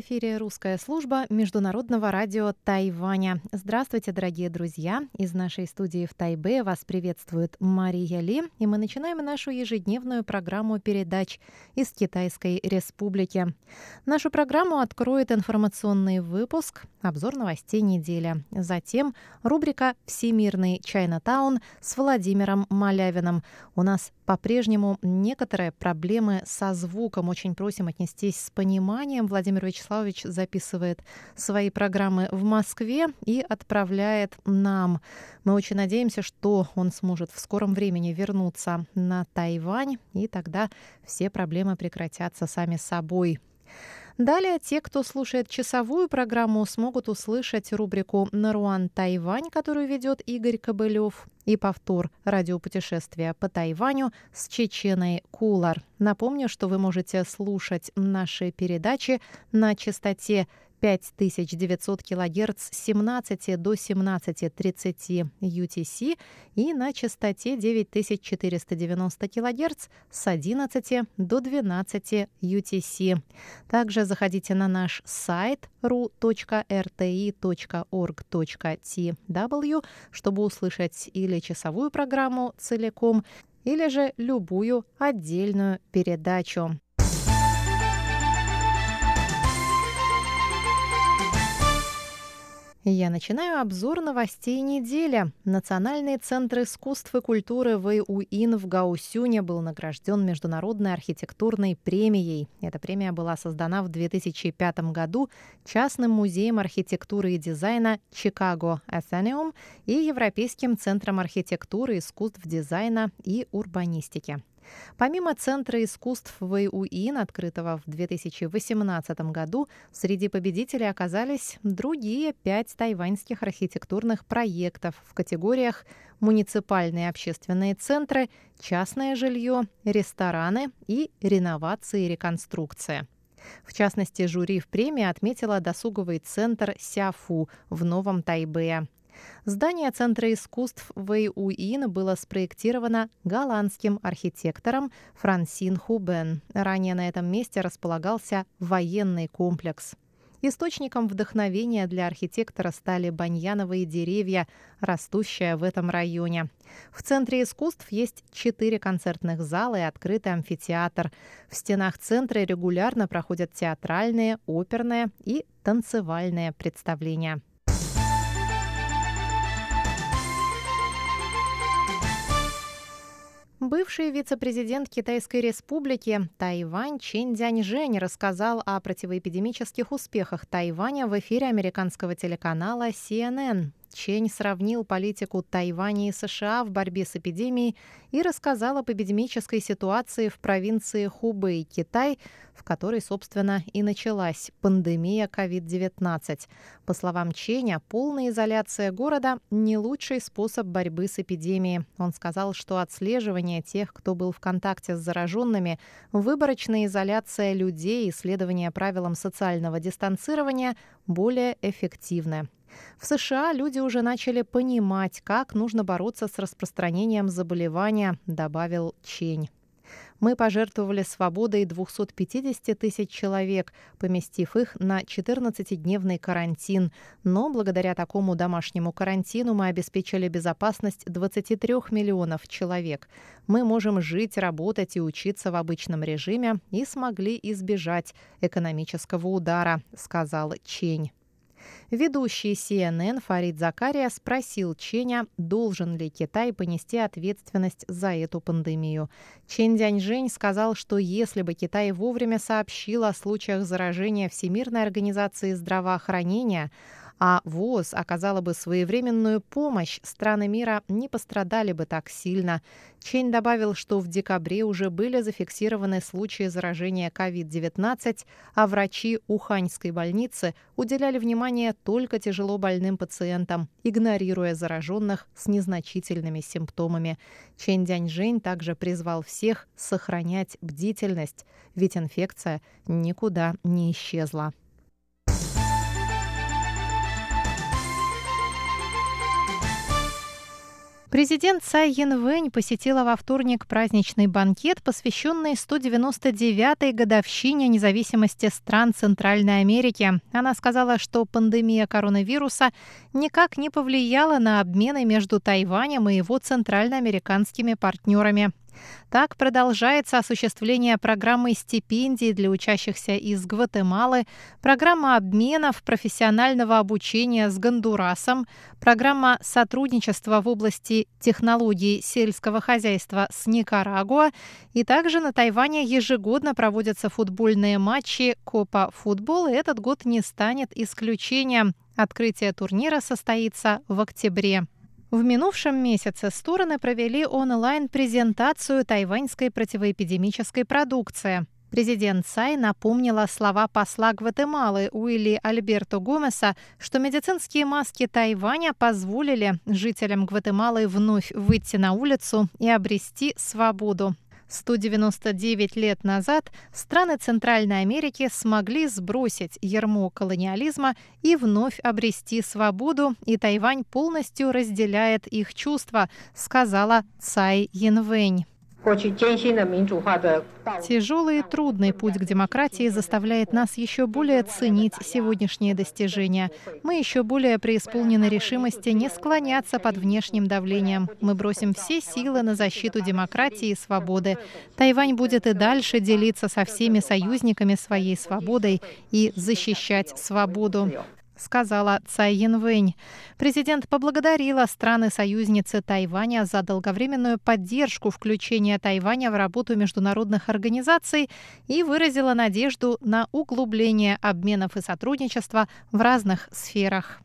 Эфире русская служба Международного радио Тайваня. Здравствуйте, дорогие друзья! Из нашей студии в Тайбе вас приветствует Мария Ли, и мы начинаем нашу ежедневную программу передач из Китайской Республики. Нашу программу откроет информационный выпуск, обзор новостей недели. Затем рубрика «Всемирный Чайнатаун» с Владимиром Малявиным. У нас по-прежнему некоторые проблемы со звуком. Очень просим отнестись с пониманием. Владимир Вячеславович записывает свои программы в Москве и отправляет нам. Мы очень надеемся, что он сможет в скором времени вернуться на Тайвань, и тогда все проблемы прекратятся сами собой. Далее те, кто слушает часовую программу, смогут услышать рубрику «Наруан Тайвань», которую ведет Игорь Кобылев, и повтор радиопутешествия по Тайваню с Чеченой Кулар. Напомню, что вы можете слушать наши передачи на частоте 5900 кГц с 17 до 17.30 UTC и на частоте 9490 кГц с 11 до 12 UTC. Также заходите на наш сайт ru.rti.org.tw, чтобы услышать или часовую программу целиком, или же любую отдельную передачу. Я начинаю обзор новостей недели. Национальный центр искусств и культуры ВУИН в Гаусюне был награжден Международной архитектурной премией. Эта премия была создана в 2005 году частным музеем архитектуры и дизайна Чикаго Athenaeum и Европейским центром архитектуры, искусств, дизайна и урбанистики. Помимо Центра искусств ВУИН, открытого в 2018 году, среди победителей оказались другие пять тайваньских архитектурных проектов в категориях муниципальные общественные центры, частное жилье, рестораны и реновации и реконструкция. В частности, жюри в премии отметила досуговый центр Сяфу в Новом Тайбе. Здание Центра искусств Вэйуин было спроектировано голландским архитектором Франсин Хубен. Ранее на этом месте располагался военный комплекс. Источником вдохновения для архитектора стали баньяновые деревья, растущие в этом районе. В Центре искусств есть четыре концертных зала и открытый амфитеатр. В стенах центра регулярно проходят театральные, оперные и танцевальные представления. Бывший вице-президент Китайской республики Тайвань Чен Дзяньжэнь рассказал о противоэпидемических успехах Тайваня в эфире американского телеканала CNN. Чень сравнил политику Тайваня и США в борьбе с эпидемией и рассказал об эпидемической ситуации в провинции Хубэй, Китай, в которой, собственно, и началась пандемия COVID-19. По словам Ченя, полная изоляция города – не лучший способ борьбы с эпидемией. Он сказал, что отслеживание тех, кто был в контакте с зараженными, выборочная изоляция людей и следование правилам социального дистанцирования более эффективны. В США люди уже начали понимать, как нужно бороться с распространением заболевания, добавил Чень. Мы пожертвовали свободой 250 тысяч человек, поместив их на 14-дневный карантин. Но благодаря такому домашнему карантину мы обеспечили безопасность 23 миллионов человек. Мы можем жить, работать и учиться в обычном режиме и смогли избежать экономического удара, сказал Чень. Ведущий CNN Фарид Закария спросил Ченя, должен ли Китай понести ответственность за эту пандемию. Чен Дяньжэнь сказал, что если бы Китай вовремя сообщил о случаях заражения Всемирной организации здравоохранения, а ВОЗ оказала бы своевременную помощь, страны мира не пострадали бы так сильно. Чень добавил, что в декабре уже были зафиксированы случаи заражения COVID-19, а врачи Уханьской больницы уделяли внимание только тяжело больным пациентам, игнорируя зараженных с незначительными симптомами. Чень Дяньжэнь также призвал всех сохранять бдительность, ведь инфекция никуда не исчезла. Президент Цай Янвэнь посетила во вторник праздничный банкет, посвященный 199-й годовщине независимости стран Центральной Америки. Она сказала, что пандемия коронавируса никак не повлияла на обмены между Тайванем и его центральноамериканскими партнерами. Так продолжается осуществление программы стипендий для учащихся из Гватемалы, программа обменов профессионального обучения с Гондурасом, программа сотрудничества в области технологий сельского хозяйства с Никарагуа, и также на Тайване ежегодно проводятся футбольные матчи Копа Футбол, и этот год не станет исключением. Открытие турнира состоится в октябре. В минувшем месяце стороны провели онлайн-презентацию тайваньской противоэпидемической продукции. Президент Цай напомнила слова посла Гватемалы Уилли Альберто Гомеса, что медицинские маски Тайваня позволили жителям Гватемалы вновь выйти на улицу и обрести свободу. 199 лет назад страны Центральной Америки смогли сбросить ярмо колониализма и вновь обрести свободу, и Тайвань полностью разделяет их чувства, сказала Цай Янвэнь. Тяжелый и трудный путь к демократии заставляет нас еще более ценить сегодняшние достижения. Мы еще более преисполнены решимости не склоняться под внешним давлением. Мы бросим все силы на защиту демократии и свободы. Тайвань будет и дальше делиться со всеми союзниками своей свободой и защищать свободу сказала Цай Янвэнь. Президент поблагодарила страны-союзницы Тайваня за долговременную поддержку включения Тайваня в работу международных организаций и выразила надежду на углубление обменов и сотрудничества в разных сферах.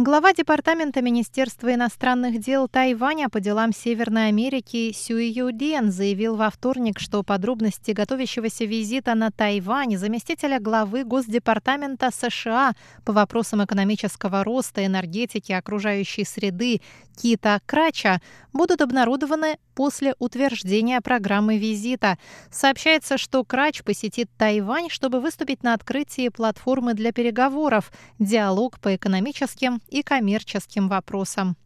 Глава Департамента Министерства иностранных дел Тайваня по делам Северной Америки Сюй Юден заявил во вторник, что подробности готовящегося визита на Тайвань заместителя главы Госдепартамента США по вопросам экономического роста, энергетики, окружающей среды Кита Крача будут обнародованы после утверждения программы визита. Сообщается, что Крач посетит Тайвань, чтобы выступить на открытии платформы для переговоров «Диалог по экономическим и коммерческим вопросам».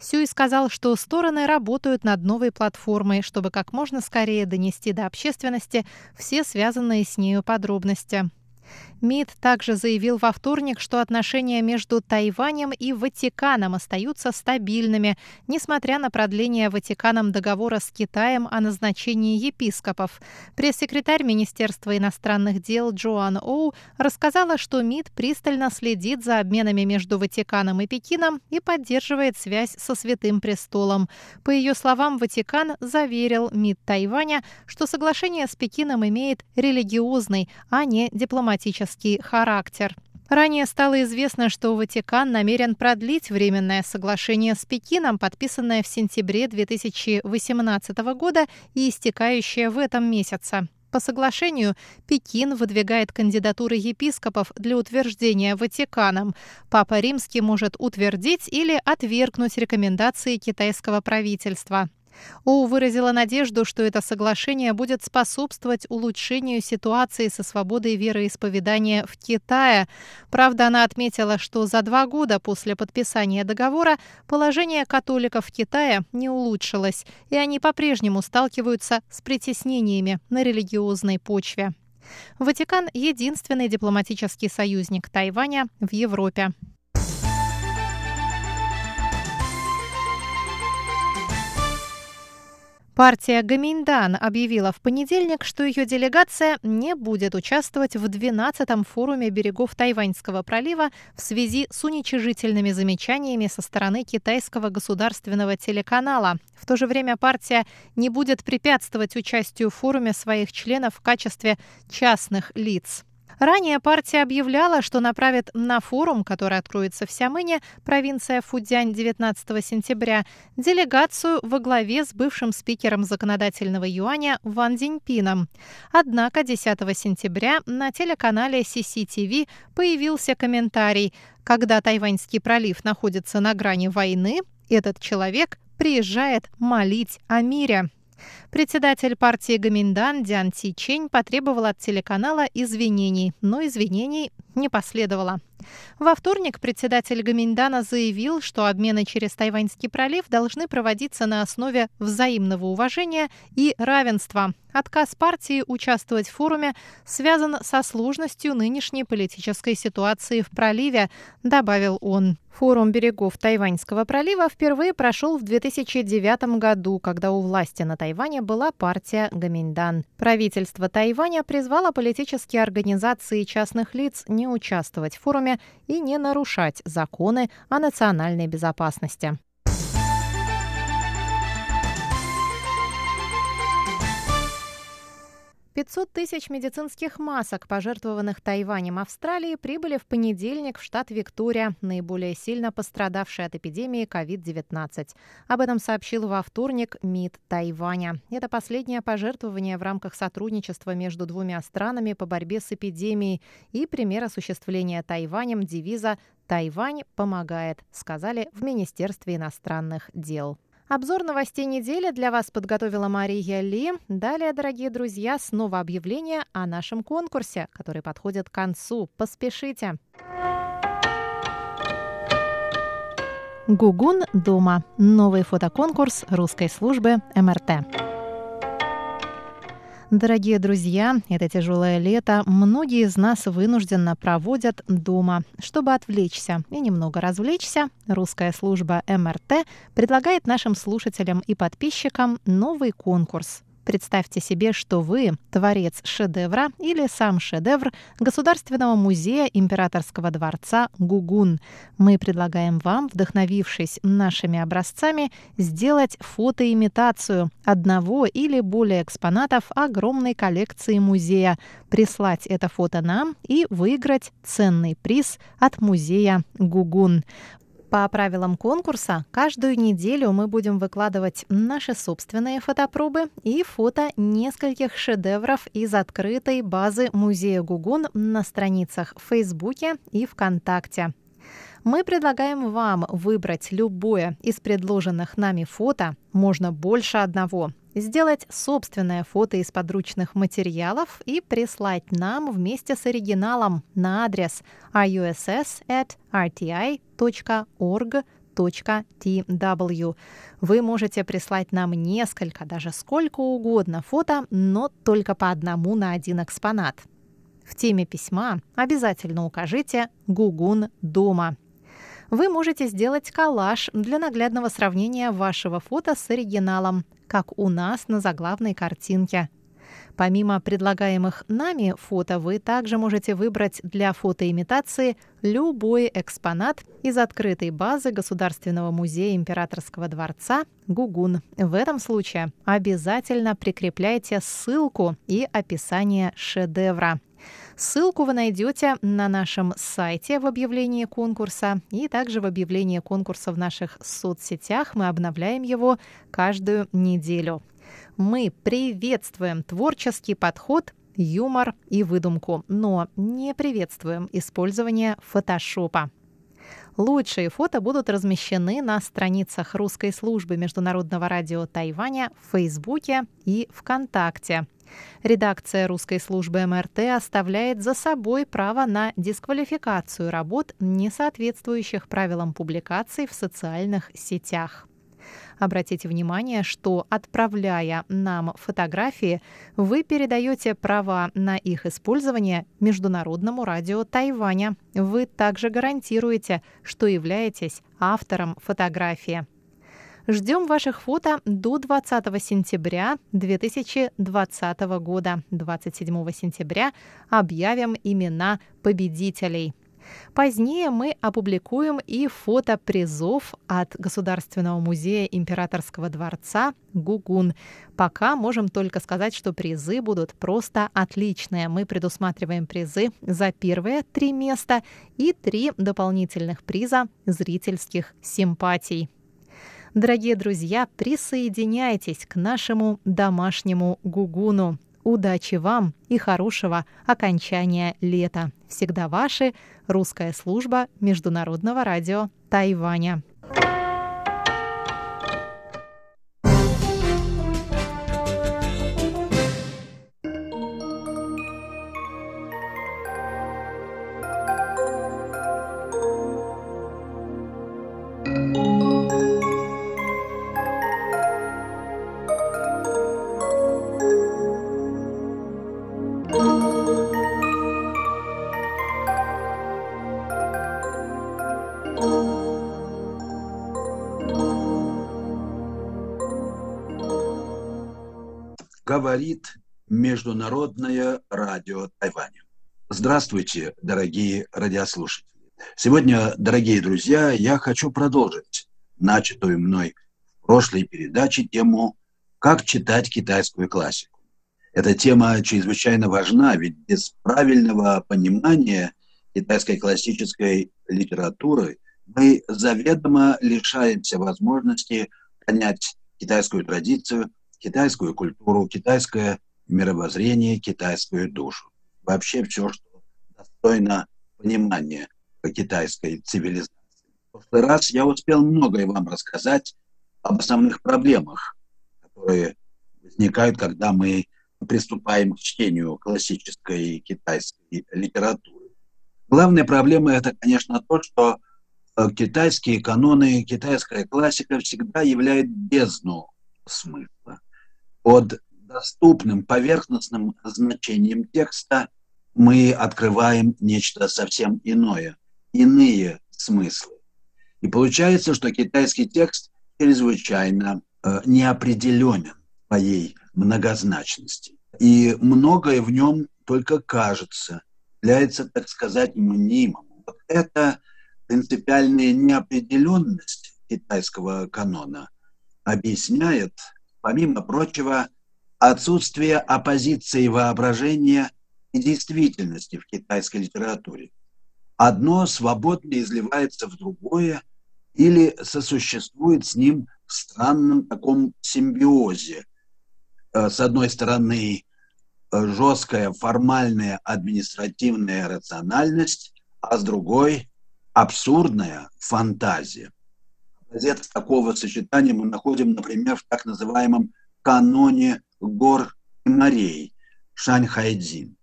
Сюй сказал, что стороны работают над новой платформой, чтобы как можно скорее донести до общественности все связанные с нею подробности. МИД также заявил во вторник, что отношения между Тайванем и Ватиканом остаются стабильными, несмотря на продление Ватиканом договора с Китаем о назначении епископов. Пресс-секретарь Министерства иностранных дел Джоан Оу рассказала, что МИД пристально следит за обменами между Ватиканом и Пекином и поддерживает связь со Святым Престолом. По ее словам, Ватикан заверил МИД Тайваня, что соглашение с Пекином имеет религиозный, а не дипломатический экономический характер. Ранее стало известно, что Ватикан намерен продлить временное соглашение с Пекином, подписанное в сентябре 2018 года и истекающее в этом месяце. По соглашению Пекин выдвигает кандидатуры епископов для утверждения Ватиканом. Папа Римский может утвердить или отвергнуть рекомендации китайского правительства. Оу выразила надежду, что это соглашение будет способствовать улучшению ситуации со свободой вероисповедания в Китае. Правда, она отметила, что за два года после подписания договора положение католиков в Китае не улучшилось, и они по-прежнему сталкиваются с притеснениями на религиозной почве. Ватикан – единственный дипломатический союзник Тайваня в Европе. Партия Гаминдан объявила в понедельник, что ее делегация не будет участвовать в 12-м форуме берегов Тайваньского пролива в связи с уничижительными замечаниями со стороны китайского государственного телеканала. В то же время партия не будет препятствовать участию в форуме своих членов в качестве частных лиц. Ранее партия объявляла, что направит на форум, который откроется в Сямыне, провинция Фудзянь 19 сентября, делегацию во главе с бывшим спикером законодательного юаня Ван Диньпином. Однако 10 сентября на телеканале CCTV появился комментарий. Когда Тайваньский пролив находится на грани войны, этот человек приезжает молить о мире. Председатель партии Гаминдан Дян Ти Чень потребовал от телеканала извинений, но извинений не последовало. Во вторник председатель Гаминдана заявил, что обмены через Тайваньский пролив должны проводиться на основе взаимного уважения и равенства. Отказ партии участвовать в форуме связан со сложностью нынешней политической ситуации в проливе, добавил он. Форум берегов Тайваньского пролива впервые прошел в 2009 году, когда у власти на Тайване была партия Гаминьдан. Правительство Тайваня призвало политические организации частных лиц не участвовать в форуме и не нарушать законы о национальной безопасности. 500 тысяч медицинских масок, пожертвованных Тайванем Австралии, прибыли в понедельник в штат Виктория, наиболее сильно пострадавший от эпидемии COVID-19. Об этом сообщил во вторник МИД Тайваня. Это последнее пожертвование в рамках сотрудничества между двумя странами по борьбе с эпидемией и пример осуществления Тайванем девиза «Тайвань помогает», сказали в Министерстве иностранных дел. Обзор новостей недели для вас подготовила Мария Ли. Далее, дорогие друзья, снова объявление о нашем конкурсе, который подходит к концу. Поспешите! Гугун дома. Новый фотоконкурс русской службы МРТ. Дорогие друзья, это тяжелое лето многие из нас вынужденно проводят дома. Чтобы отвлечься и немного развлечься, русская служба МРТ предлагает нашим слушателям и подписчикам новый конкурс Представьте себе, что вы творец шедевра или сам шедевр Государственного музея Императорского дворца Гугун. Мы предлагаем вам, вдохновившись нашими образцами, сделать фотоимитацию одного или более экспонатов огромной коллекции музея, прислать это фото нам и выиграть ценный приз от музея Гугун. По правилам конкурса, каждую неделю мы будем выкладывать наши собственные фотопробы и фото нескольких шедевров из открытой базы Музея Гугун на страницах в Фейсбуке и ВКонтакте. Мы предлагаем вам выбрать любое из предложенных нами фото, можно больше одного, сделать собственное фото из подручных материалов и прислать нам вместе с оригиналом на адрес iuss@rti.org.tw. Вы можете прислать нам несколько, даже сколько угодно фото, но только по одному на один экспонат. В теме письма обязательно укажите «Гугун дома» вы можете сделать коллаж для наглядного сравнения вашего фото с оригиналом, как у нас на заглавной картинке. Помимо предлагаемых нами фото, вы также можете выбрать для фотоимитации любой экспонат из открытой базы Государственного музея Императорского дворца Гугун. В этом случае обязательно прикрепляйте ссылку и описание шедевра. Ссылку вы найдете на нашем сайте в объявлении конкурса и также в объявлении конкурса в наших соцсетях. Мы обновляем его каждую неделю. Мы приветствуем творческий подход юмор и выдумку, но не приветствуем использование фотошопа. Лучшие фото будут размещены на страницах русской службы Международного радио Тайваня в Фейсбуке и ВКонтакте. Редакция русской службы МРТ оставляет за собой право на дисквалификацию работ, не соответствующих правилам публикаций в социальных сетях. Обратите внимание, что отправляя нам фотографии, вы передаете права на их использование Международному радио Тайваня. Вы также гарантируете, что являетесь автором фотографии. Ждем ваших фото до 20 сентября 2020 года. 27 сентября объявим имена победителей. Позднее мы опубликуем и фото призов от Государственного музея Императорского дворца Гугун. Пока можем только сказать, что призы будут просто отличные. Мы предусматриваем призы за первые три места и три дополнительных приза зрительских симпатий. Дорогие друзья, присоединяйтесь к нашему домашнему гугуну. Удачи вам и хорошего окончания лета. Всегда ваши русская служба Международного радио Тайваня. Говорит Международное радио Тайваня. Здравствуйте, дорогие радиослушатели. Сегодня, дорогие друзья, я хочу продолжить начатую мной в прошлой передаче тему «Как читать китайскую классику». Эта тема чрезвычайно важна, ведь без правильного понимания китайской классической литературы мы заведомо лишаемся возможности понять китайскую традицию, китайскую культуру, китайское мировоззрение, китайскую душу. Вообще все, что достойно понимания китайской цивилизации. В прошлый раз я успел многое вам рассказать об основных проблемах, которые возникают, когда мы приступаем к чтению классической китайской литературы. Главная проблема это, конечно, то, что э, китайские каноны, китайская классика всегда являют бездну смысла. Под доступным поверхностным значением текста мы открываем нечто совсем иное, иные смыслы. И получается, что китайский текст чрезвычайно э, неопределенен своей многозначности. И многое в нем только кажется, является, так сказать, мнимым. Вот эта принципиальная неопределенность китайского канона объясняет, помимо прочего, отсутствие оппозиции воображения и действительности в китайской литературе. Одно свободно изливается в другое или сосуществует с ним в странном таком симбиозе. Э, с одной стороны, э, жесткая формальная административная рациональность, а с другой – абсурдная фантазия. Образец такого сочетания мы находим, например, в так называемом каноне гор и морей Шаньхайдзин.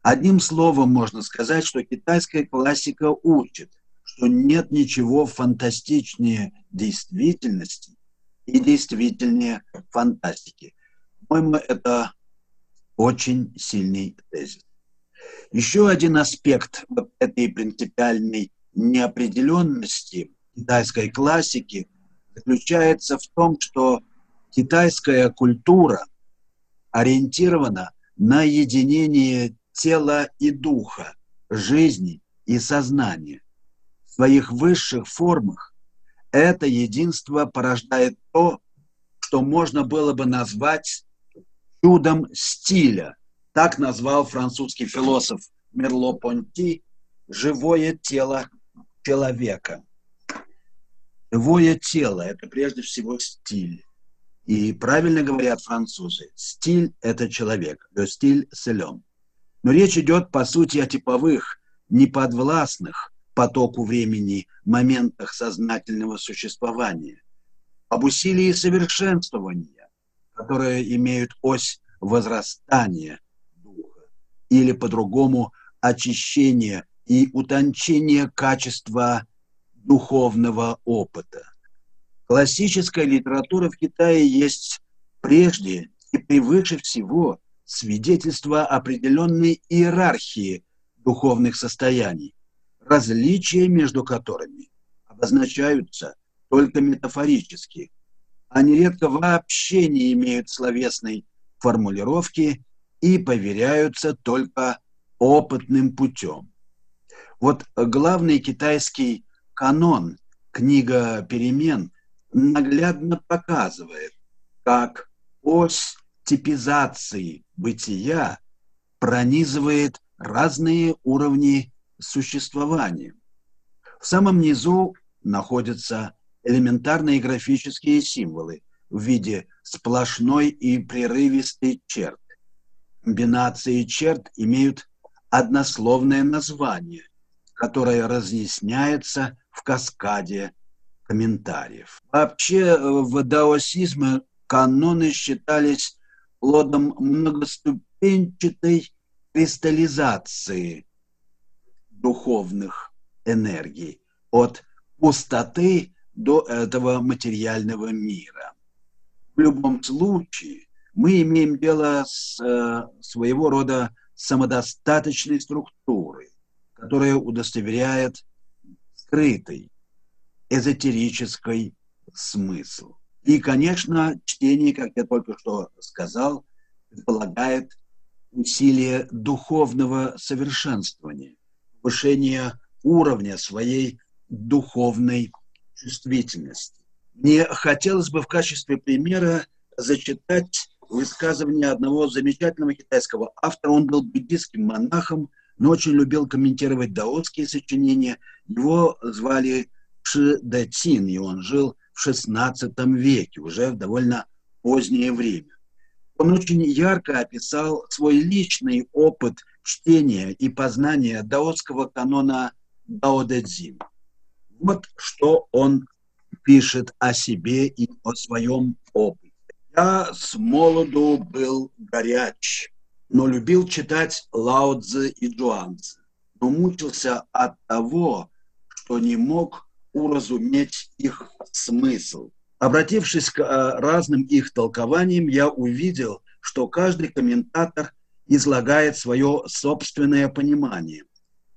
Одним словом можно сказать, что китайская классика учит, что нет ничего фантастичнее действительности и действительнее фантастики. По-моему, это очень сильный тезис. Еще один аспект этой принципиальной неопределенности китайской классики заключается в том, что китайская культура ориентирована на единение тела и духа, жизни и сознания. В своих высших формах это единство порождает то, что можно было бы назвать чудом стиля. Так назвал французский философ Мерло-Понти живое тело человека. Живое тело – это прежде всего стиль. И правильно говорят французы, стиль – это человек, le стиль c'est Но речь идет, по сути, о типовых, неподвластных потоку времени моментах сознательного существования, об усилии совершенствования, которые имеют ось возрастания духа, или по-другому очищения и утончения качества духовного опыта – Классическая литература в Китае есть прежде и превыше всего свидетельство определенной иерархии духовных состояний, различия между которыми обозначаются только метафорически, а нередко вообще не имеют словесной формулировки и поверяются только опытным путем. Вот главный китайский канон, книга перемен – наглядно показывает, как ось типизации бытия пронизывает разные уровни существования. В самом низу находятся элементарные графические символы в виде сплошной и прерывистой черт. Комбинации черт имеют однословное название, которое разъясняется в каскаде комментариев. Вообще э, в даосизме каноны считались плодом многоступенчатой кристаллизации духовных энергий от пустоты до этого материального мира. В любом случае мы имеем дело с э, своего рода самодостаточной структуры, которая удостоверяет скрытый эзотерический смысл. И, конечно, чтение, как я только что сказал, предполагает усилие духовного совершенствования, повышение уровня своей духовной чувствительности. Мне хотелось бы в качестве примера зачитать высказывание одного замечательного китайского автора. Он был буддийским монахом, но очень любил комментировать даотские сочинения. Его звали Ши и он жил в XVI веке, уже в довольно позднее время. Он очень ярко описал свой личный опыт чтения и познания даотского канона Дао Дэ Цзин. Вот что он пишет о себе и о своем опыте. Я с молоду был горяч, но любил читать Лао Цзы и Джуанцзы, но мучился от того, что не мог уразуметь их смысл. Обратившись к э, разным их толкованиям, я увидел, что каждый комментатор излагает свое собственное понимание.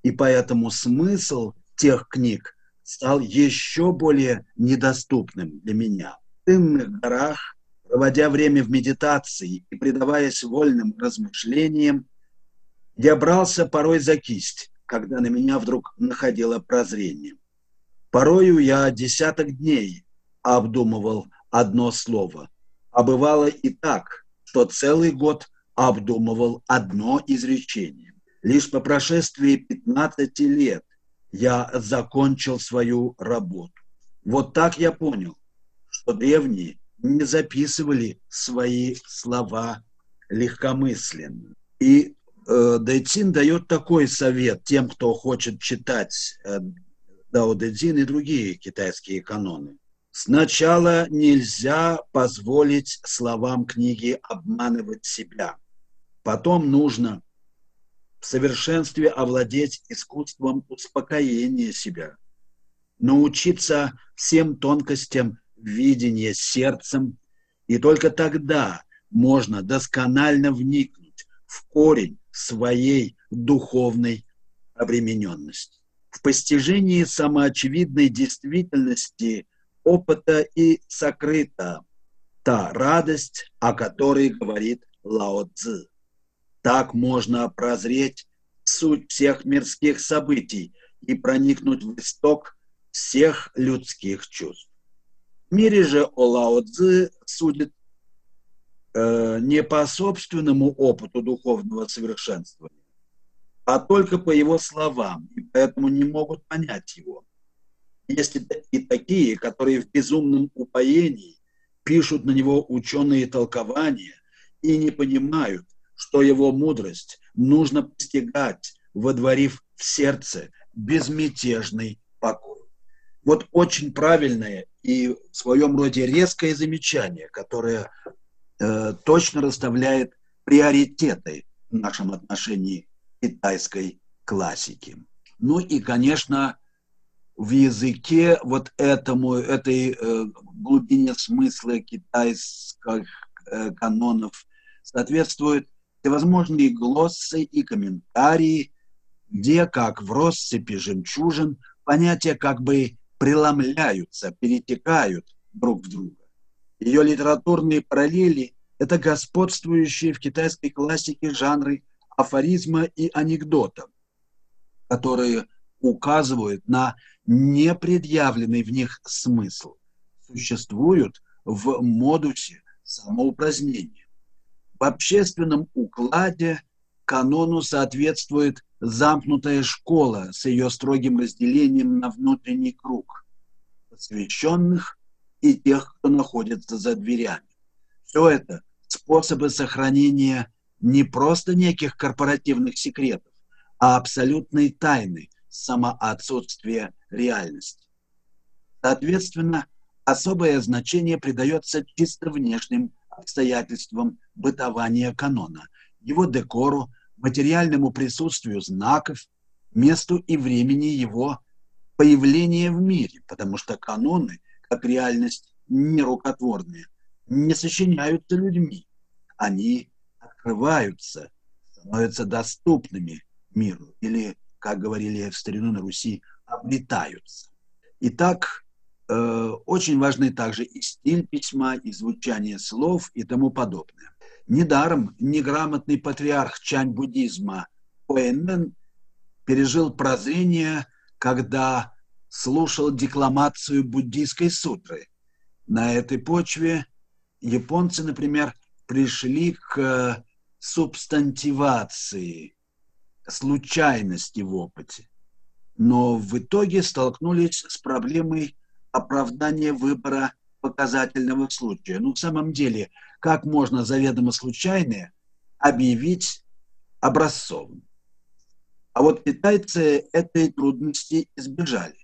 И поэтому смысл тех книг стал еще более недоступным для меня. В дымных горах, проводя время в медитации и предаваясь вольным размышлениям, я брался порой за кисть, когда на меня вдруг находило прозрение. Порою я десяток дней обдумывал одно слово, а бывало и так, что целый год обдумывал одно изречение. Лишь по прошествии 15 лет я закончил свою работу. Вот так я понял, что древние не записывали свои слова легкомысленно. И э, Дайцин дает такой совет тем, кто хочет читать э, Дао Дэ Цзин и другие китайские каноны. Сначала нельзя позволить словам книги обманывать себя. Потом нужно в совершенстве овладеть искусством успокоения себя, научиться всем тонкостям видения сердцем, и только тогда можно досконально вникнуть в корень своей духовной обремененности в постижении самоочевидной действительности опыта и сокрыта та радость, о которой говорит Лао Цзы. Так можно прозреть суть всех мирских событий и проникнуть в исток всех людских чувств. Мире же о Лао Цзы судит э, не по собственному опыту духовного совершенствования, а только по его словам, и поэтому не могут понять его. Есть и такие, которые в безумном упоении пишут на него ученые толкования и не понимают, что его мудрость нужно постигать, водворив в сердце безмятежный покой. Вот очень правильное и в своем роде резкое замечание, которое э, точно расставляет приоритеты в нашем отношении китайской классики. Ну и, конечно, в языке вот этому, этой э, глубине смысла китайских э, канонов соответствуют всевозможные глоссы и комментарии, где, как в россыпи жемчужин, понятия как бы преломляются, перетекают друг в друга. Ее литературные параллели – это господствующие в китайской классике жанры афоризма и анекдота, которые указывают на непредъявленный в них смысл, существуют в модусе самоупразднения. В общественном укладе канону соответствует замкнутая школа с ее строгим разделением на внутренний круг посвященных и тех, кто находится за дверями. Все это способы сохранения не просто неких корпоративных секретов, а абсолютной тайны самоотсутствия реальности. Соответственно, особое значение придается чисто внешним обстоятельствам бытования канона, его декору, материальному присутствию знаков, месту и времени его появления в мире, потому что каноны, как реальность нерукотворные, не сочиняются людьми. Они открываются становятся доступными миру, или, как говорили в старину на Руси, обретаются. Итак, э, очень важны также и стиль письма, и звучание слов и тому подобное. Недаром неграмотный патриарх чань-буддизма Хуэнмен пережил прозрение, когда слушал декламацию буддийской сутры. На этой почве японцы, например, пришли к субстантивации, случайности в опыте. Но в итоге столкнулись с проблемой оправдания выбора показательного случая. Ну, в самом деле, как можно заведомо случайное объявить образцовым? А вот китайцы этой трудности избежали,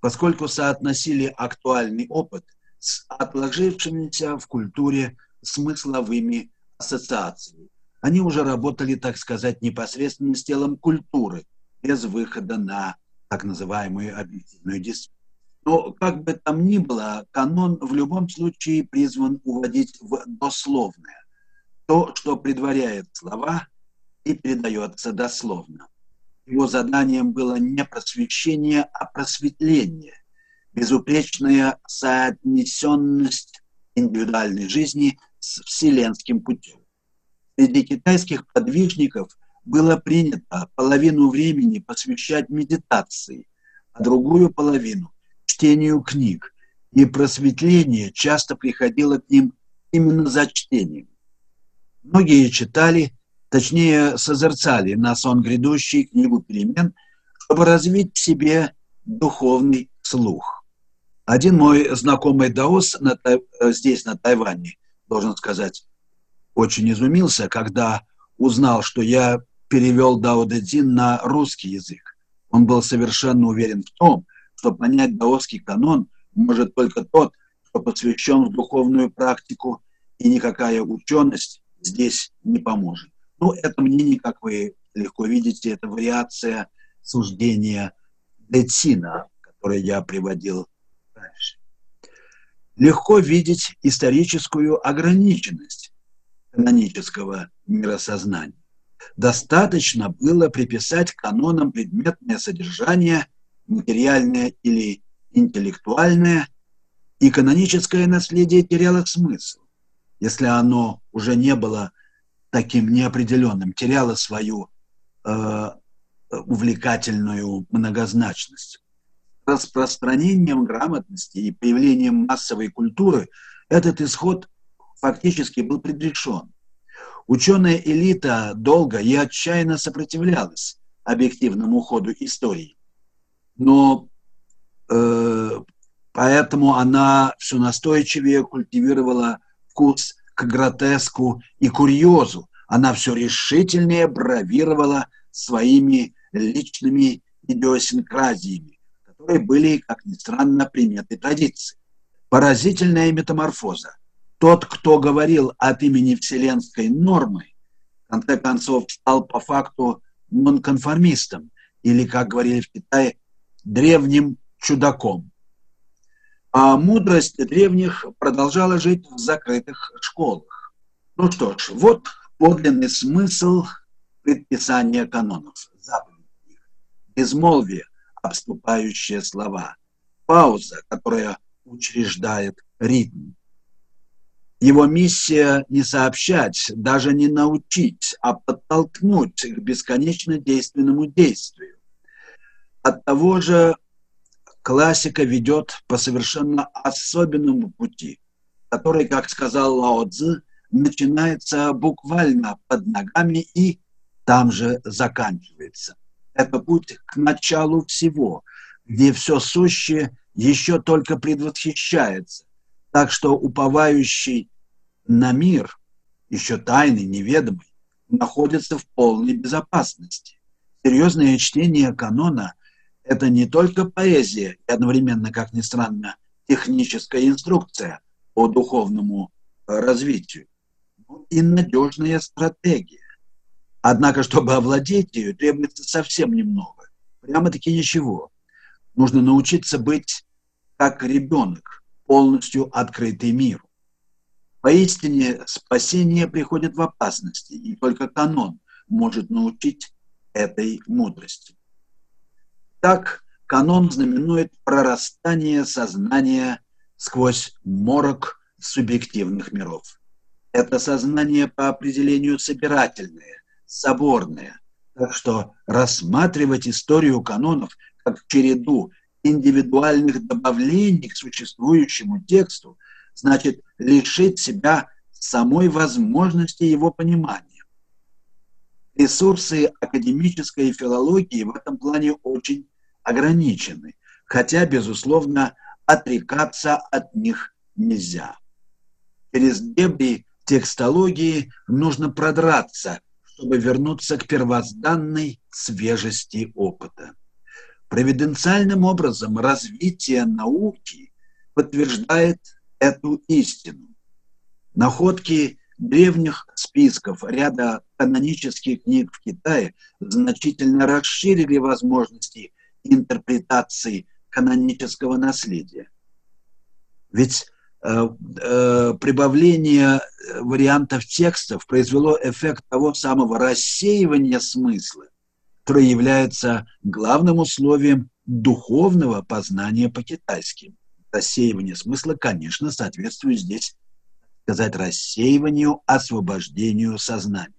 поскольку соотносили актуальный опыт с отложившимися в культуре смысловыми ассоциациями. Они уже работали, так сказать, непосредственно с телом культуры, без выхода на так называемую объективную действительность. Но как бы там ни было, канон в любом случае призван уводить в дословное. То, что предваряет слова и передается дословно. Его заданием было не просвещение, а просветление, безупречная соотнесенность индивидуальной жизни с вселенским путем. Среди китайских подвижников было принято половину времени посвящать медитации, а другую половину – чтению книг, и просветление часто приходило к ним именно за чтением. Многие читали, точнее созерцали на сон грядущий книгу перемен, чтобы развить в себе духовный слух. Один мой знакомый даос на, здесь, на Тайване, должен сказать, очень изумился, когда узнал, что я перевел Дао Дэ Цзин на русский язык. Он был совершенно уверен в том, что понять даосский канон может только тот, кто посвящен в духовную практику, и никакая ученость здесь не поможет. Ну, это мнение, как вы легко видите, это вариация суждения Децина, которое я приводил раньше. Легко видеть историческую ограниченность канонического миросознания. Достаточно было приписать канонам предметное содержание, материальное или интеллектуальное, и каноническое наследие теряло смысл, если оно уже не было таким неопределенным, теряло свою э, увлекательную многозначность. Распространением грамотности и появлением массовой культуры этот исход фактически был предрешен. Ученая элита долго и отчаянно сопротивлялась объективному ходу истории. Но э, поэтому она все настойчивее культивировала вкус к гротеску и курьезу. Она все решительнее бравировала своими личными идиосинкразиями, которые были, как ни странно, приметы традиции. Поразительная метаморфоза тот, кто говорил от имени вселенской нормы, в конце концов стал по факту нонконформистом, или, как говорили в Китае, древним чудаком. А мудрость древних продолжала жить в закрытых школах. Ну что ж, вот подлинный смысл предписания канонов, заповедей. Безмолвие, обступающие слова, пауза, которая учреждает ритм. Его миссия не сообщать, даже не научить, а подтолкнуть к бесконечно действенному действию. От того же классика ведет по совершенно особенному пути, который, как сказал Лао Цзи, начинается буквально под ногами и там же заканчивается. Это путь к началу всего, где все сущее еще только предвосхищается, так что уповающий на мир, еще тайный, неведомый, находится в полной безопасности. Серьезное чтение канона – это не только поэзия и одновременно, как ни странно, техническая инструкция по духовному развитию, но и надежная стратегия. Однако, чтобы овладеть ее, требуется совсем немного. Прямо-таки ничего. Нужно научиться быть как ребенок, полностью открытый миру. Поистине, спасение приходит в опасности, и только канон может научить этой мудрости. Так, канон знаменует прорастание сознания сквозь морок субъективных миров. Это сознание по определению собирательное, соборное. Так что рассматривать историю канонов как череду индивидуальных добавлений к существующему тексту значит лишить себя самой возможности его понимания. Ресурсы академической филологии в этом плане очень ограничены, хотя, безусловно, отрекаться от них нельзя. Через дебри текстологии нужно продраться, чтобы вернуться к первозданной свежести опыта. Провиденциальным образом развитие науки подтверждает эту истину. Находки древних списков ряда канонических книг в Китае значительно расширили возможности интерпретации канонического наследия. Ведь э, э, прибавление вариантов текстов произвело эффект того самого рассеивания смысла, которое является главным условием духовного познания по-китайски. Рассеивание смысла, конечно, соответствует здесь сказать, рассеиванию, освобождению сознания.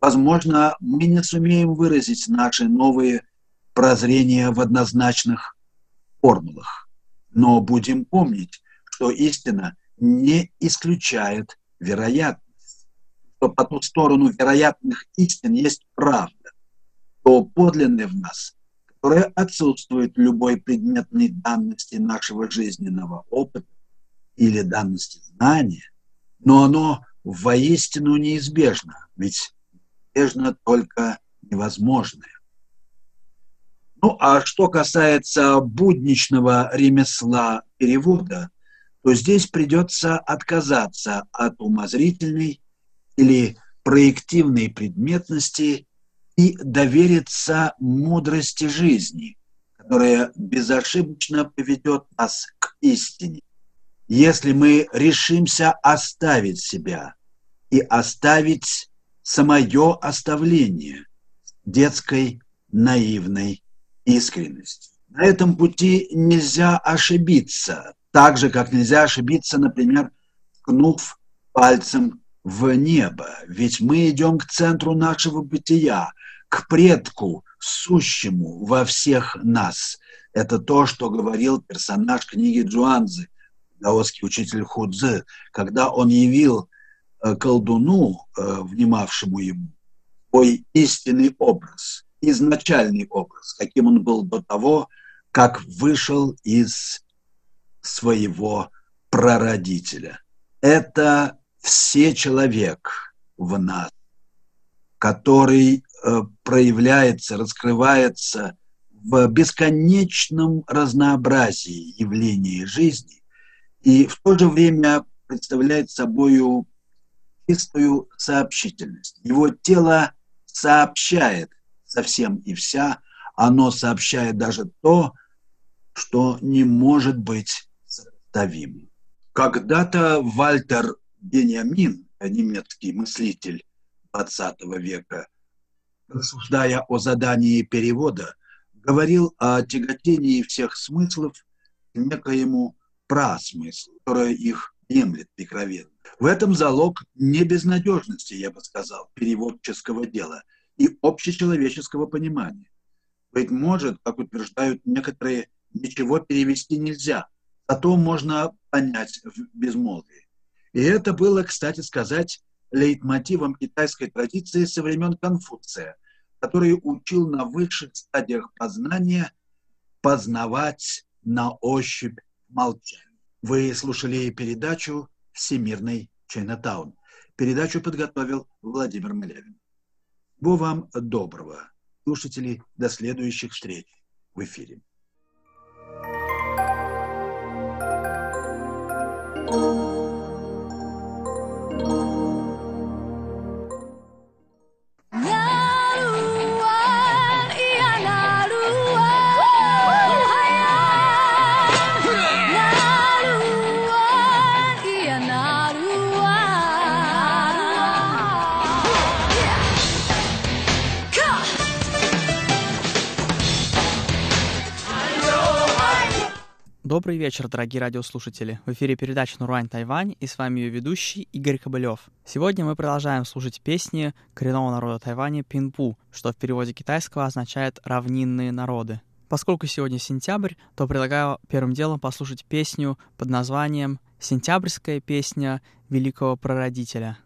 Возможно, мы не сумеем выразить наши новые прозрения в однозначных формулах, но будем помнить, что истина не исключает вероятность, что по ту сторону вероятных истин есть правда, то подлинное в нас, которое отсутствует любой предметной данности нашего жизненного опыта, или данности знания, но оно воистину неизбежно, ведь неизбежно только невозможное. Ну, а что касается будничного ремесла перевода, то здесь придется отказаться от умозрительной или проективной предметности и довериться мудрости жизни, которая безошибочно поведет нас к истине. Если мы решимся оставить себя и оставить самое оставление детской наивной искренности. На этом пути нельзя ошибиться, так же, как нельзя ошибиться, например, ткнув пальцем в небо. Ведь мы идем к центру нашего бытия, к предку, сущему во всех нас. Это то, что говорил персонаж книги Джуанзы – даосский учитель Худзе, когда он явил э, колдуну, э, внимавшему ему, свой истинный образ, изначальный образ, каким он был до того, как вышел из своего прародителя. Это все человек в нас, который э, проявляется, раскрывается в бесконечном разнообразии явлений жизни и в то же время представляет собой чистую сообщительность. Его тело сообщает совсем и вся, оно сообщает даже то, что не может быть сопоставимым. Когда-то Вальтер Беньямин, немецкий мыслитель XX века, рассуждая о задании перевода, говорил о тяготении всех смыслов к некоему прасмысл, которое их емлет прикровенно. В этом залог не безнадежности, я бы сказал, переводческого дела и общечеловеческого понимания. Быть может, как утверждают некоторые, ничего перевести нельзя, зато можно понять в безмолвии. И это было, кстати сказать, лейтмотивом китайской традиции со времен Конфуция, который учил на высших стадиях познания познавать на ощупь молчание. Вы слушали передачу «Всемирный Чайнатаун». Передачу подготовил Владимир Малявин. Всего вам доброго, слушатели. До следующих встреч в эфире. thank you Добрый вечер, дорогие радиослушатели. В эфире передача «Нурань Тайвань» и с вами ее ведущий Игорь Кобылев. Сегодня мы продолжаем слушать песни коренного народа Тайваня Пинпу, что в переводе китайского означает «равнинные народы». Поскольку сегодня сентябрь, то предлагаю первым делом послушать песню под названием «Сентябрьская песня великого прародителя».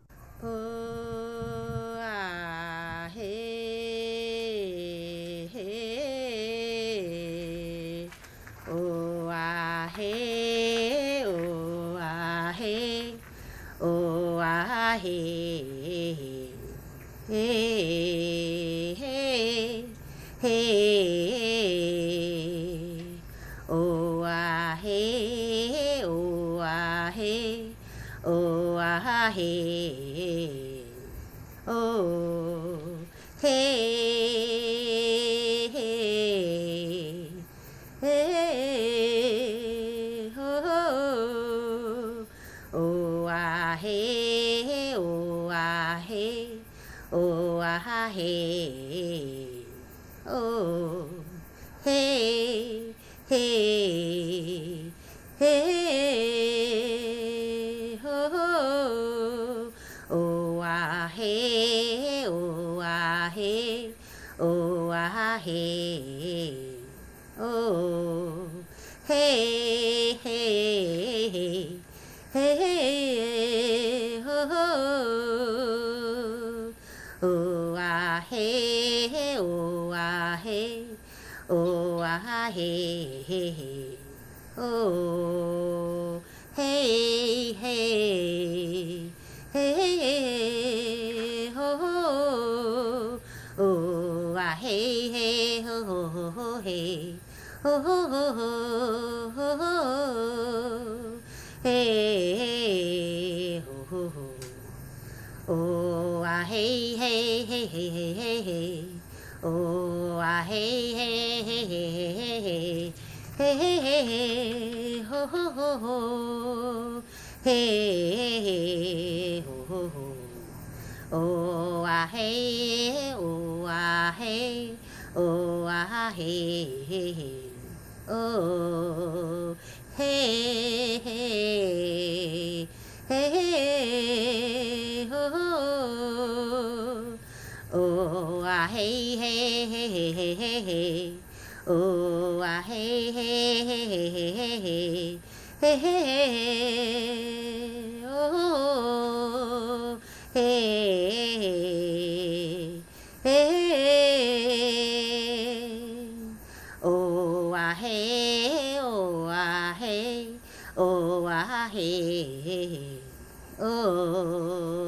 hey, hey, hey, oh, hey, hey, hey, oh, oh, oh, ah, hey, hey, oh, oh, oh, hey, oh, oh, oh, oh, oh, hey, hey, oh, oh, oh, oh, ah, hey, hey, hey, hey, hey, hey, hey, oh, ah, hey, hey, hey, hey, hey hey hey hey hey ho ho ho ho hey hey hey ho ho ho oh ah hey oh ah hey oh ah hey hey hey oh hey hey hey hey ho ho oh ah hey hey hey hey hey hey Oh, ah, hey, hey, hey, hey, hey, hey, hey, hey, hey, oh, hey, hey, oh, ah, hey, oh, ah, hey, oh, ah, hey, oh.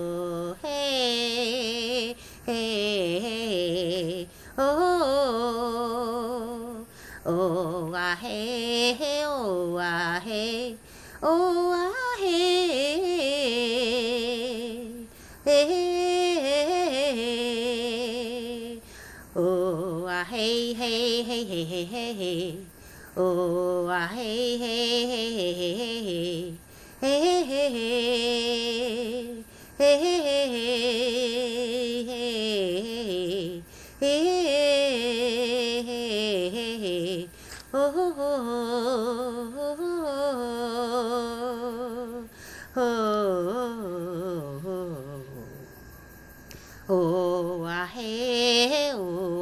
hey, oh ah hey, oh ah hey, hey, oh ah hey hey hey hey hey hey hey, oh ah hey hey hey hey hey hey hey hey hey hey hey hey hey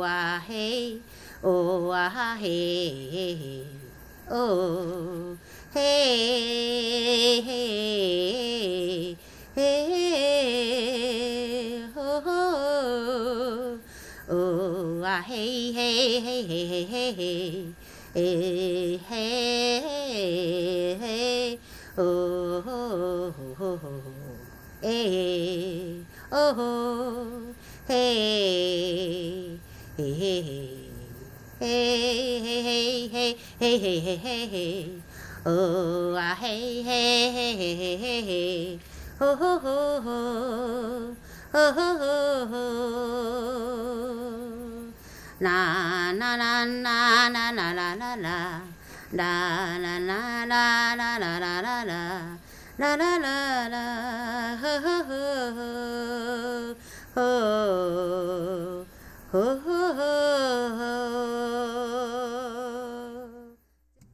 ah hey, oh ah hey, oh hey, hey, hey, hey, oh, oh oh, ah hey, hey, hey, hey, hey, hey, hey, hey, hey, oh, hey, oh, hey. Hey, hey, hey. Hey, hey, hey, hey, hey, hey, hey. Oh, ah, hey, hey, hey, hey, hey, hey, hey. Ho, ho, ho, ho. Ho, ho, ho, ho. Na, na, na, na, na, na, na, na, na. Da, na, na, na, na, na, na, na, na. La la la la, ho ho ho ho, ho.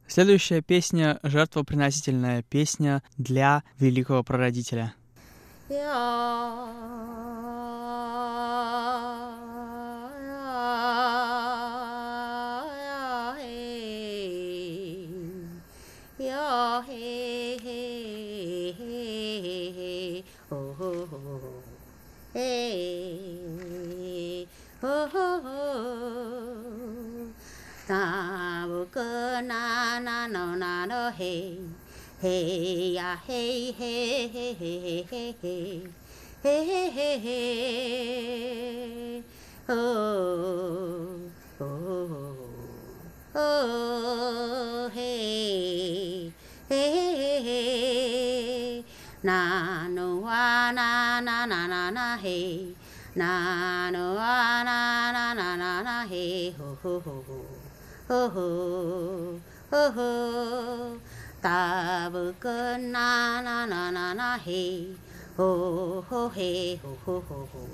Следующая песня — жертвоприносительная песня для великого прародителя. Hey. Na na no na no hey. Hey ya hey hey hey hey hey hey hey. Hey hey hey oh oh oh. oh hey hey hey. Na no wa na na na na na hey 那那那那那那那嘿，吼吼吼吼，吼吼吼吼，打不个那那那那那嘿，吼吼嘿吼吼吼吼，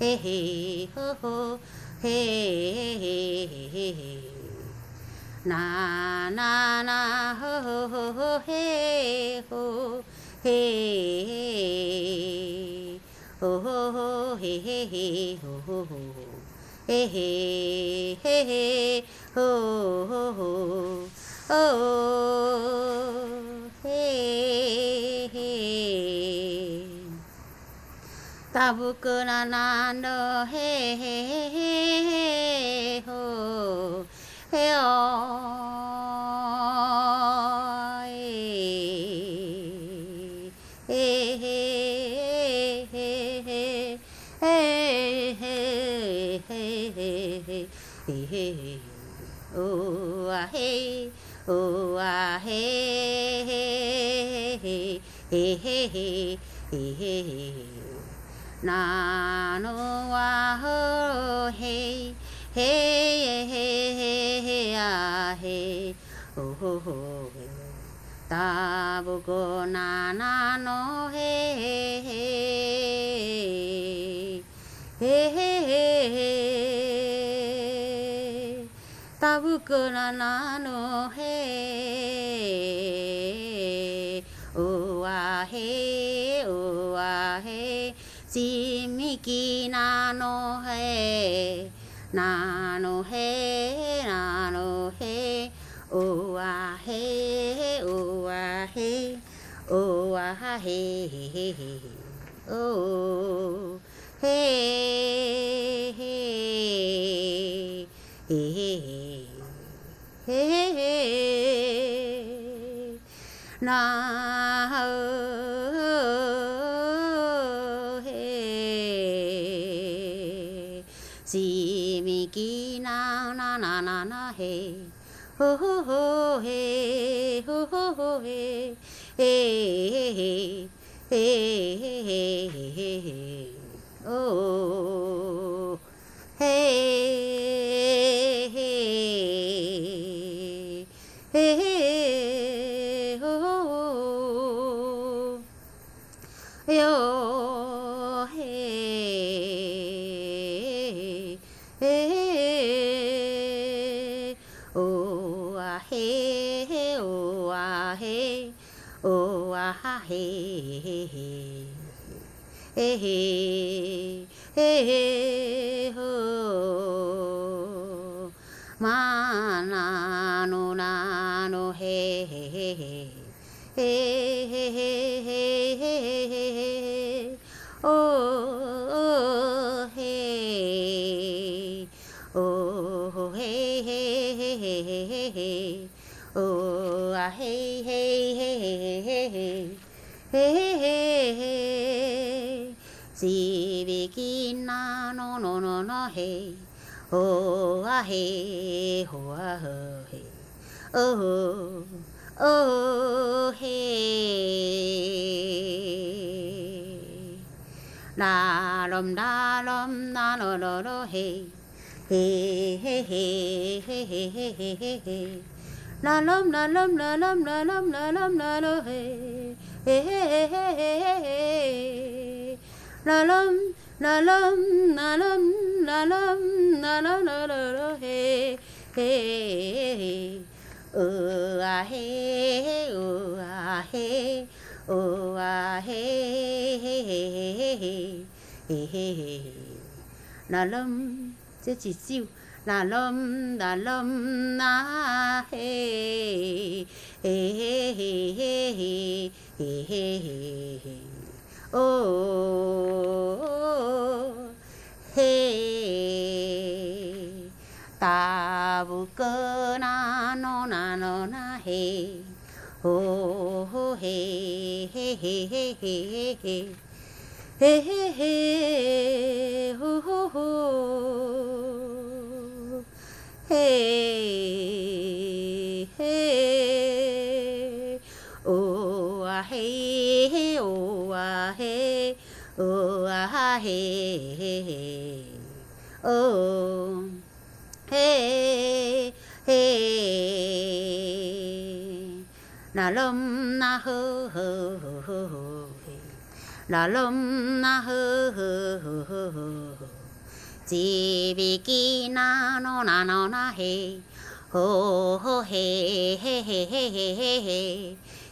嘿嘿吼吼，嘿嘿，那那那吼吼吼吼，嘿吼，嘿嘿。哦嘿嘿嘿哦嘿嘿嘿哦哦哦嘿嘿大不哥那难喽嘿嘿嘿嘿哦 hey hey oh ah hey oh ah hey hey hey hey hey hey hey hey na no wa ho hey hey hey hey hey ah hey oh ho ho ta bu ko na na no hey hey hey hey hey た袋なのへうわへうわへしみきなのへなのへなのへうわへうわへうわへへへへおへ na he si mi ki na na na na na he ho ho ho he ho ho ho he he he he he he he he hey hey hey ho ma na no na no hey hey hey hey hey hey oh oh hey oh hey hey hey hey oh ah hey hey hey hey hey hey hey ki na no no no no, he. Ho a he. Ho a ho, he. Oh oh he. La lom, da, lom na no no no he. He he he he he he he he he. La, lom la lom la lom la lom la, lom na lo, he. He he he he he he. La, lom 啦啦啦啦啦啦啦啦啦啦啦嘿嘿嘿哦啊嘿哦啊嘿哦啊嘿嘿嘿嘿嘿嘿啦啦这一首啦啦啦啦啦啦啦嘿嘿嘿嘿嘿嘿嘿嘿 Oh hê. Ta bu cơ na no na no na hê. Ô, hô hê hê hê hê hê hê. Hê hê hê, hô hô hô. Hê hê à hê ô à hê ô à hê ô hê hê na lâm na hơ hơ hơ hơ la lum na hơ hơ hơ hơ hơ. Chỉ vì kia na nó na nó na hê hô hô hê hê hê hê hê hê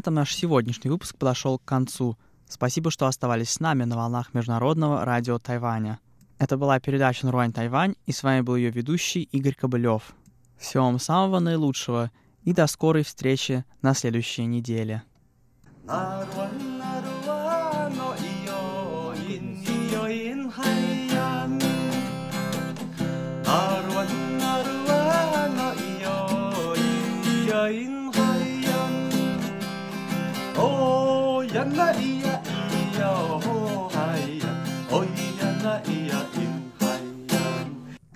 этом наш сегодняшний выпуск подошел к концу. Спасибо, что оставались с нами на волнах Международного радио Тайваня. Это была передача «Наруань Тайвань», и с вами был ее ведущий Игорь Кобылев. Всего вам самого наилучшего и до скорой встречи на следующей неделе.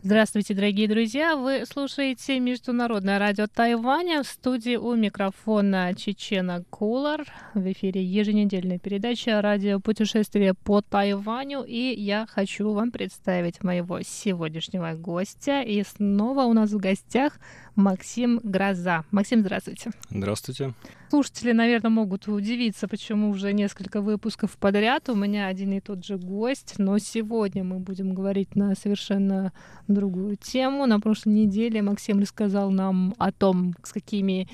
Здравствуйте, дорогие друзья! Вы слушаете Международное радио Тайваня. В студии у микрофона Чечена Кулар. В эфире еженедельная передача «Радио путешествие по Тайваню». И я хочу вам представить моего сегодняшнего гостя. И снова у нас в гостях Максим Гроза. Максим, здравствуйте. Здравствуйте. Слушатели, наверное, могут удивиться, почему уже несколько выпусков подряд у меня один и тот же гость, но сегодня мы будем говорить на совершенно другую тему. На прошлой неделе Максим рассказал нам о том, с какими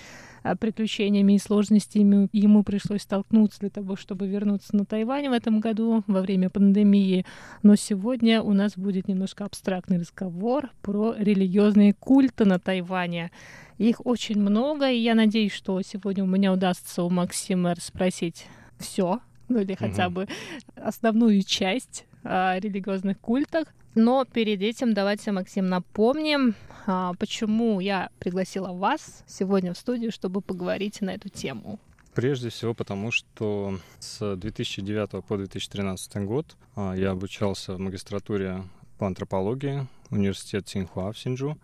приключениями и сложностями ему пришлось столкнуться для того, чтобы вернуться на Тайвань в этом году во время пандемии. Но сегодня у нас будет немножко абстрактный разговор про религиозные культы на Тайване. Их очень много, и я надеюсь, что сегодня у меня удастся у Максима спросить все, ну или хотя бы основную часть о религиозных культах. Но перед этим давайте, Максим, напомним, а, почему я пригласила вас сегодня в студию, чтобы поговорить на эту тему. Прежде всего потому, что с 2009 по 2013 год а, я обучался в магистратуре по антропологии университет Синхуа в Синджу.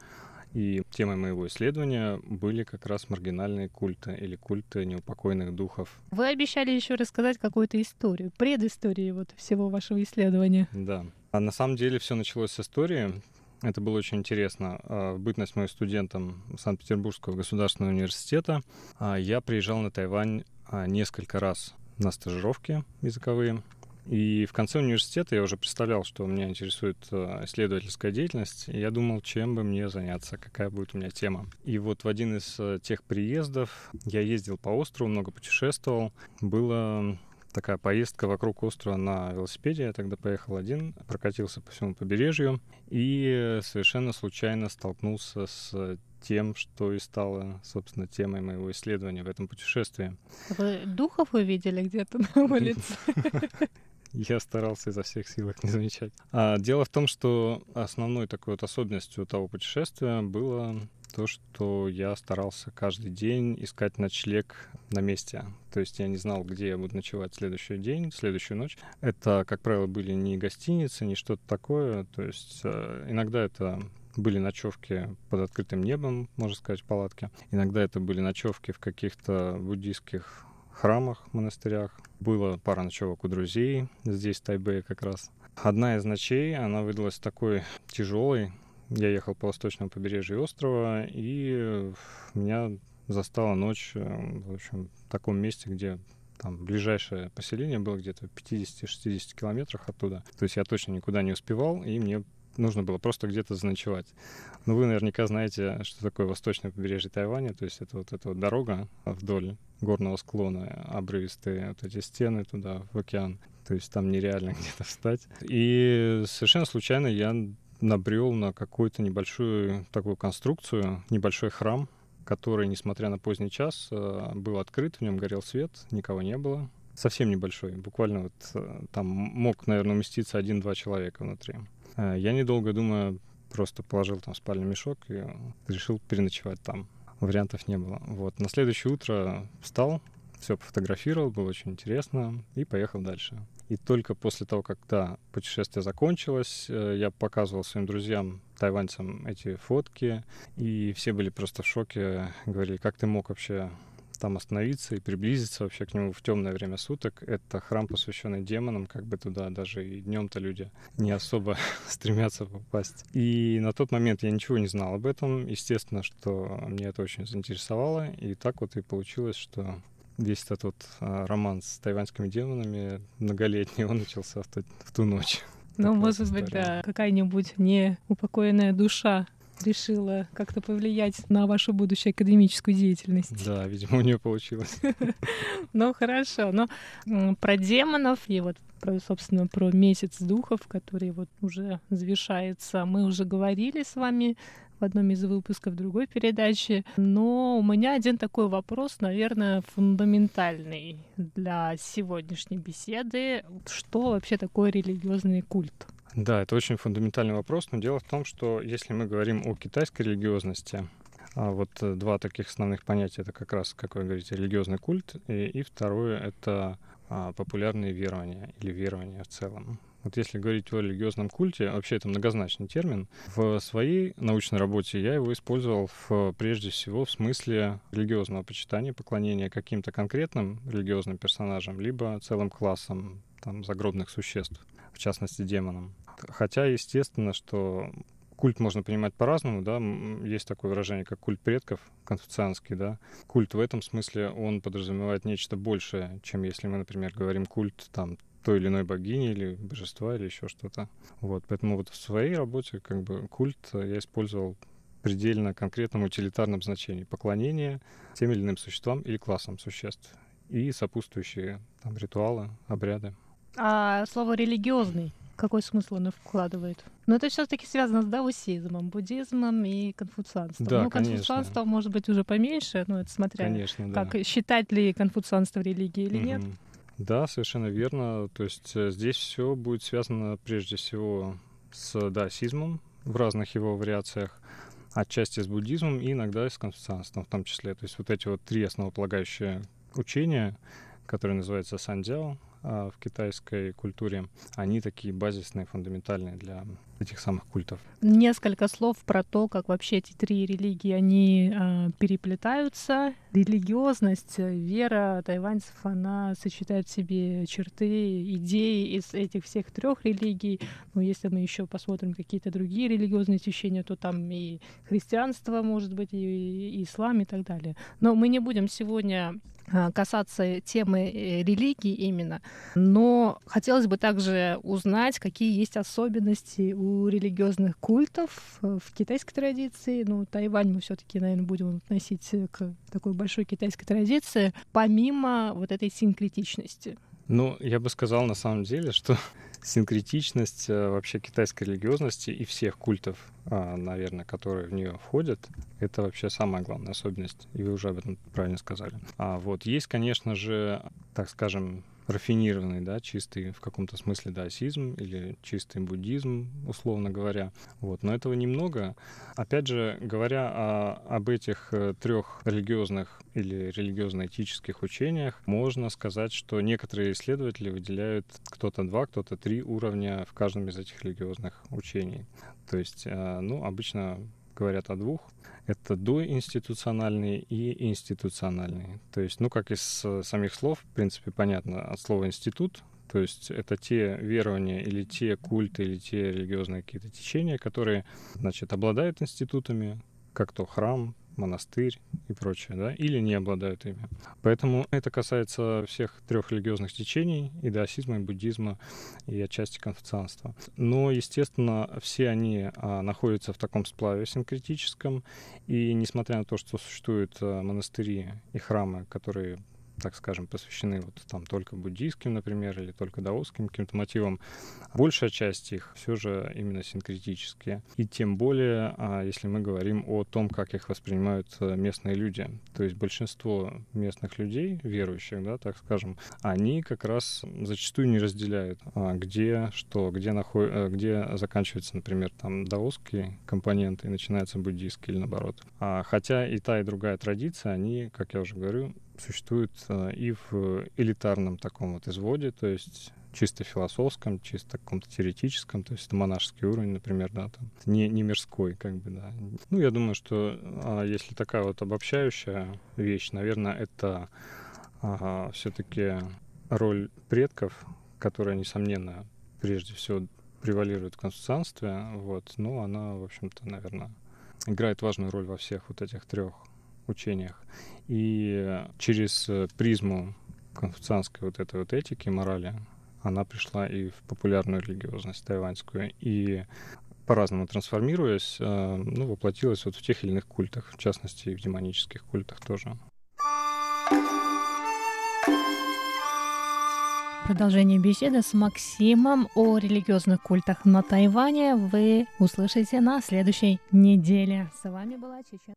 И темой моего исследования были как раз маргинальные культы или культы неупокойных духов. Вы обещали еще рассказать какую-то историю, предысторию вот всего вашего исследования. Да. А на самом деле все началось с истории. Это было очень интересно. А, в бытность мой студентом Санкт-Петербургского государственного университета а, я приезжал на Тайвань а, несколько раз на стажировки языковые. И в конце университета я уже представлял, что меня интересует исследовательская деятельность, и я думал, чем бы мне заняться, какая будет у меня тема. И вот в один из тех приездов я ездил по острову, много путешествовал. Было такая поездка вокруг острова на велосипеде. Я тогда поехал один, прокатился по всему побережью и совершенно случайно столкнулся с тем, что и стало, собственно, темой моего исследования в этом путешествии. Вы духов увидели где-то на улице? Я старался изо всех сил их не замечать. А, дело в том, что основной такой вот особенностью того путешествия было то, что я старался каждый день искать ночлег на месте. То есть я не знал, где я буду ночевать следующий день, следующую ночь. Это, как правило, были не гостиницы, не что-то такое. То есть э, иногда это были ночевки под открытым небом, можно сказать, палатки. Иногда это были ночевки в каких-то буддийских храмах, монастырях. Было пара ночевок у друзей здесь, в Тайбэе как раз. Одна из ночей, она выдалась такой тяжелой, я ехал по восточному побережью острова, и меня застала ночь, э, в общем, в таком месте, где там ближайшее поселение было где-то в 50-60 километрах оттуда. То есть я точно никуда не успевал, и мне нужно было просто где-то заночевать. Но вы наверняка знаете, что такое восточное побережье Тайваня, то есть это вот эта вот дорога вдоль горного склона, обрывистые вот эти стены туда, в океан. То есть там нереально где-то встать. И совершенно случайно я набрел на какую-то небольшую такую конструкцию, небольшой храм, который, несмотря на поздний час, э, был открыт, в нем горел свет, никого не было. Совсем небольшой, буквально вот э, там мог, наверное, уместиться один-два человека внутри. Э, я, недолго думая, просто положил там спальный мешок и решил переночевать там. Вариантов не было. Вот. На следующее утро встал, все пофотографировал, было очень интересно, и поехал дальше. И только после того, когда путешествие закончилось, э, я показывал своим друзьям, тайваньцам, эти фотки, и все были просто в шоке, говорили, как ты мог вообще там остановиться и приблизиться вообще к нему в темное время суток. Это храм, посвященный демонам, как бы туда даже и днем-то люди не особо стремятся попасть. И на тот момент я ничего не знал об этом. Естественно, что мне это очень заинтересовало. И так вот и получилось, что весь этот вот, а, роман с тайваньскими демонами многолетний, он начался в ту, в ту ночь. Ну, может быть, да, какая-нибудь неупокоенная душа решила как-то повлиять на вашу будущую академическую деятельность. Да, видимо, у нее получилось. Ну, хорошо. Но про демонов и вот, собственно, про месяц духов, который вот уже завершается, мы уже говорили с вами в одном из выпусков другой передачи. Но у меня один такой вопрос, наверное, фундаментальный для сегодняшней беседы. Что вообще такое религиозный культ? Да, это очень фундаментальный вопрос, но дело в том, что если мы говорим о китайской религиозности, а вот два таких основных понятия это как раз, как вы говорите, религиозный культ, и, и второе это а, популярные верования или верования в целом. Вот если говорить о религиозном культе, вообще это многозначный термин, в своей научной работе я его использовал в, прежде всего в смысле религиозного почитания, поклонения каким-то конкретным религиозным персонажам, либо целым классом там, загробных существ, в частности демонам. Хотя, естественно, что культ можно понимать по-разному, да, есть такое выражение, как культ предков, конфуцианский, да. Культ в этом смысле, он подразумевает нечто большее, чем если мы, например, говорим культ там той или иной богини или божества или еще что-то. Вот, поэтому вот в своей работе как бы культ я использовал предельно конкретном утилитарном значении. Поклонение тем или иным существам или классам существ и сопутствующие там ритуалы, обряды. А слово религиозный какой смысл оно вкладывает? Но это все-таки связано с даосизмом, буддизмом и конфуцианством. Да, ну, конфуцианство конечно. может быть уже поменьше, но это смотря Конечно, да. как считать ли конфуцианство религией или нет. Мгм. Да, совершенно верно. То есть э, здесь все будет связано прежде всего с даосизмом в разных его вариациях, отчасти с буддизмом и иногда с конфуцианством в том числе. То есть вот эти вот три основополагающие учения, которые называются сандяо а, в китайской культуре, они такие базисные, фундаментальные для этих самых культов. Несколько слов про то, как вообще эти три религии, они э, переплетаются. Религиозность, вера тайваньцев, она сочетает в себе черты, идеи из этих всех трех религий. Но если мы еще посмотрим какие-то другие религиозные течения, то там и христианство, может быть, и, и ислам и так далее. Но мы не будем сегодня а, касаться темы э, религии именно, но хотелось бы также узнать, какие есть особенности у религиозных культов э, в китайской традиции. Ну, Тайвань мы все-таки, наверное, будем относить к такой большой китайской традиции, помимо вот этой синкретичности. Ну, я бы сказал на самом деле, что синкретичность э, вообще китайской религиозности и всех культов, а, наверное, которые в нее входят, это вообще самая главная особенность. И вы уже об этом правильно сказали. А вот есть, конечно же, так скажем, рафинированный, да, чистый в каком-то смысле даосизм или чистый буддизм, условно говоря. Вот. Но этого немного. Опять же, говоря о, об этих э, трех религиозных или религиозно-этических учениях, можно сказать, что некоторые исследователи выделяют кто-то два, кто-то три уровня в каждом из этих религиозных учений. То есть, э, ну, обычно говорят о двух. Это доинституциональные и институциональные. То есть, ну, как из э, самих слов, в принципе, понятно, от слова «институт», то есть это те верования или те культы, или те религиозные какие-то течения, которые, значит, обладают институтами, как то храм, монастырь и прочее, да, или не обладают ими. Поэтому это касается всех трех религиозных течений, и даосизма, и буддизма, и отчасти конфуцианства. Но, естественно, все они а, находятся в таком сплаве синкретическом, и несмотря на то, что существуют а, монастыри и храмы, которые так скажем, посвящены вот там только буддийским, например, или только даосским каким-то мотивам. Большая часть их все же именно синкретические. И тем более, а, если мы говорим о том, как их воспринимают э, местные люди. То есть большинство местных людей, верующих, да, так скажем, они как раз зачастую не разделяют, а, где что, где, наход... Э, где заканчивается, например, там даосские компоненты и начинается буддийский или наоборот. А, хотя и та, и другая традиция, они, как я уже говорю, существует э, и в элитарном таком вот изводе, то есть чисто философском, чисто каком-то теоретическом, то есть это монашеский уровень, например, да, там, не, не мирской, как бы, да. Ну, я думаю, что а, если такая вот обобщающая вещь, наверное, это а, все-таки роль предков, которая, несомненно, прежде всего превалирует в конституционстве, вот, ну, она, в общем-то, наверное, играет важную роль во всех вот этих трех учениях. И через призму конфуцианской вот этой вот этики, морали, она пришла и в популярную религиозность тайваньскую. И по-разному трансформируясь, э, ну, воплотилась вот в тех или иных культах, в частности, и в демонических культах тоже. Продолжение беседы с Максимом о религиозных культах на Тайване вы услышите на следующей неделе. С вами была Чечен.